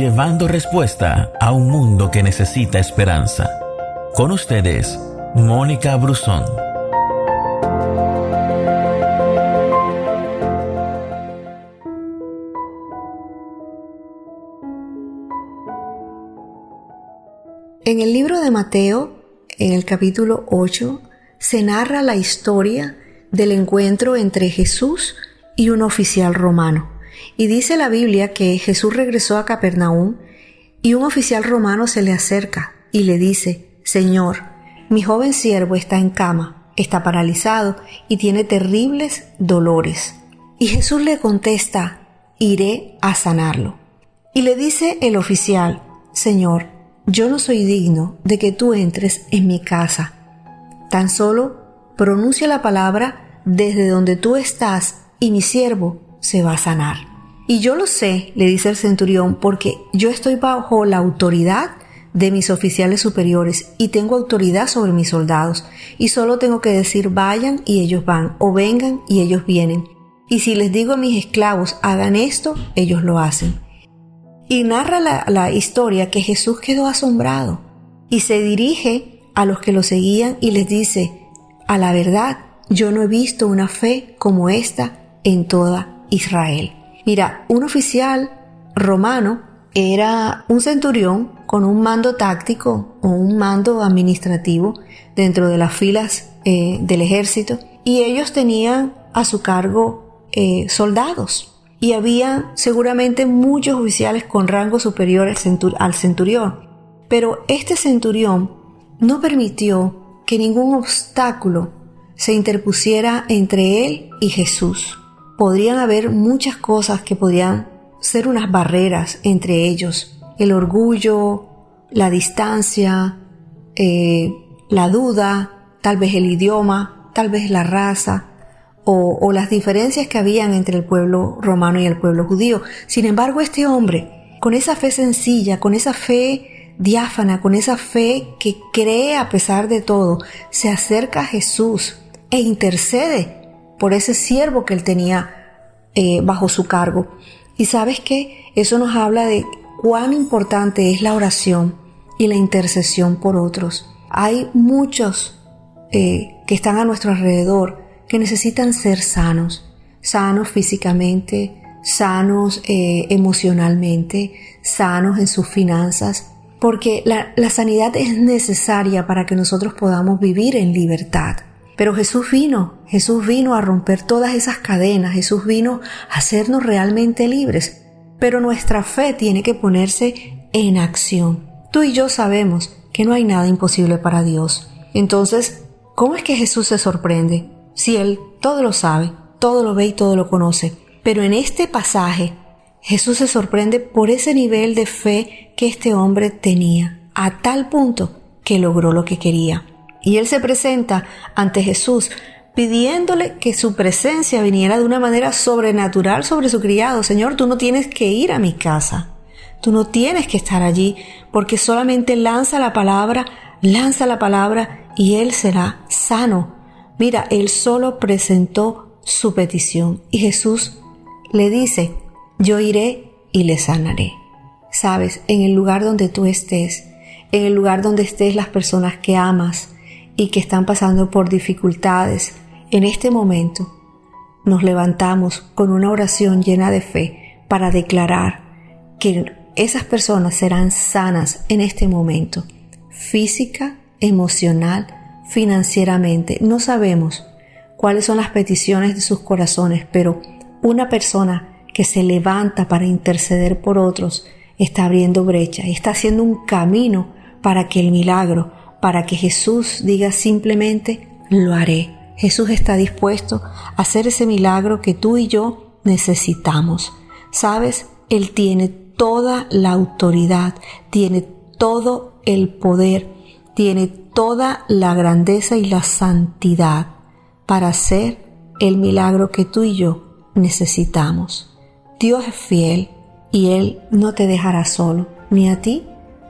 llevando respuesta a un mundo que necesita esperanza. Con ustedes, Mónica Brusón. En el libro de Mateo, en el capítulo 8, se narra la historia del encuentro entre Jesús y un oficial romano. Y dice la Biblia que Jesús regresó a Capernaum y un oficial romano se le acerca y le dice, Señor, mi joven siervo está en cama, está paralizado y tiene terribles dolores. Y Jesús le contesta, iré a sanarlo. Y le dice el oficial, Señor, yo no soy digno de que tú entres en mi casa. Tan solo pronuncia la palabra desde donde tú estás y mi siervo se va a sanar. Y yo lo sé, le dice el centurión, porque yo estoy bajo la autoridad de mis oficiales superiores y tengo autoridad sobre mis soldados y solo tengo que decir vayan y ellos van o vengan y ellos vienen. Y si les digo a mis esclavos hagan esto, ellos lo hacen. Y narra la, historia que Jesús quedó asombrado y se dirige a los que lo seguían y les dice, a la verdad, yo no he visto una fe como esta en toda Israel. Mira, un oficial romano era un centurión con un mando táctico o un mando administrativo dentro de las filas eh, del ejército y ellos tenían a su cargo eh, soldados y había seguramente muchos oficiales con rango superior al, centurión. Pero este centurión no permitió que ningún obstáculo se interpusiera entre él y Jesús. Podrían haber muchas cosas que podían ser unas barreras entre ellos. El orgullo, la distancia, eh, la duda, tal vez el idioma, tal vez la raza, o, las diferencias que habían entre el pueblo romano y el pueblo judío. Sin embargo, este hombre, con esa fe sencilla, con esa fe diáfana, con esa fe que cree a pesar de todo, se acerca a Jesús e intercede por ese siervo que él tenía eh, bajo su cargo. Y sabes que eso nos habla de cuán importante es la oración y la intercesión por otros. Hay muchos eh, que están a nuestro alrededor que necesitan ser sanos, sanos físicamente, sanos eh, emocionalmente, sanos en sus finanzas, porque la, la sanidad es necesaria para que nosotros podamos vivir en libertad. Pero Jesús vino, Jesús vino a romper todas esas cadenas, Jesús vino a hacernos realmente libres. Pero nuestra fe tiene que ponerse en acción. Tú y yo sabemos que no hay nada imposible para Dios. Entonces, ¿cómo es que Jesús se sorprende? si Él todo lo sabe, todo lo ve y todo lo conoce. Pero en este pasaje Jesús se sorprende por ese nivel de fe que este hombre tenía, a tal punto que logró lo que quería. Y él se presenta ante Jesús pidiéndole que su presencia viniera de una manera sobrenatural sobre su criado. Señor, tú no tienes que ir a mi casa. Tú no tienes que estar allí porque solamente lanza la palabra, lanza la palabra y él será sano Mira, él solo presentó su petición y Jesús le dice, yo iré y le sanaré. Sabes, en el lugar donde tú estés, en el lugar donde estés las personas que amas y que están pasando por dificultades, en este momento nos levantamos con una oración llena de fe para declarar que esas personas serán sanas en este momento, física, emocional, financieramente. No sabemos cuáles son las peticiones de sus corazones, pero una persona que se levanta para interceder por otros está abriendo brecha está haciendo un camino para que el milagro, para que Jesús diga simplemente, lo haré. Jesús está dispuesto a hacer ese milagro que tú y yo necesitamos. Sabes, Él tiene toda la autoridad, tiene todo el poder, tiene toda la grandeza y la santidad para hacer el milagro que tú y yo necesitamos. Dios es fiel y Él no te dejará solo, ni a ti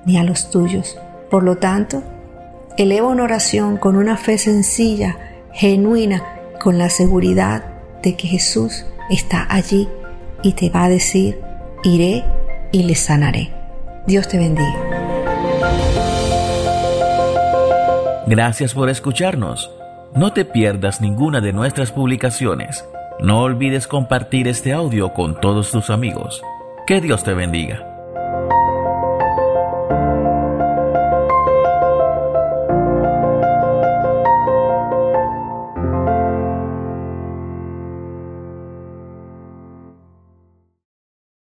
ni a los tuyos. Por lo tanto, eleva una oración con una fe sencilla, genuina, con la seguridad de que Jesús está allí y te va a decir, iré y le sanaré. Dios te bendiga. Gracias por escucharnos. No te pierdas ninguna de nuestras publicaciones. No olvides compartir este audio con todos tus amigos. Que Dios te bendiga.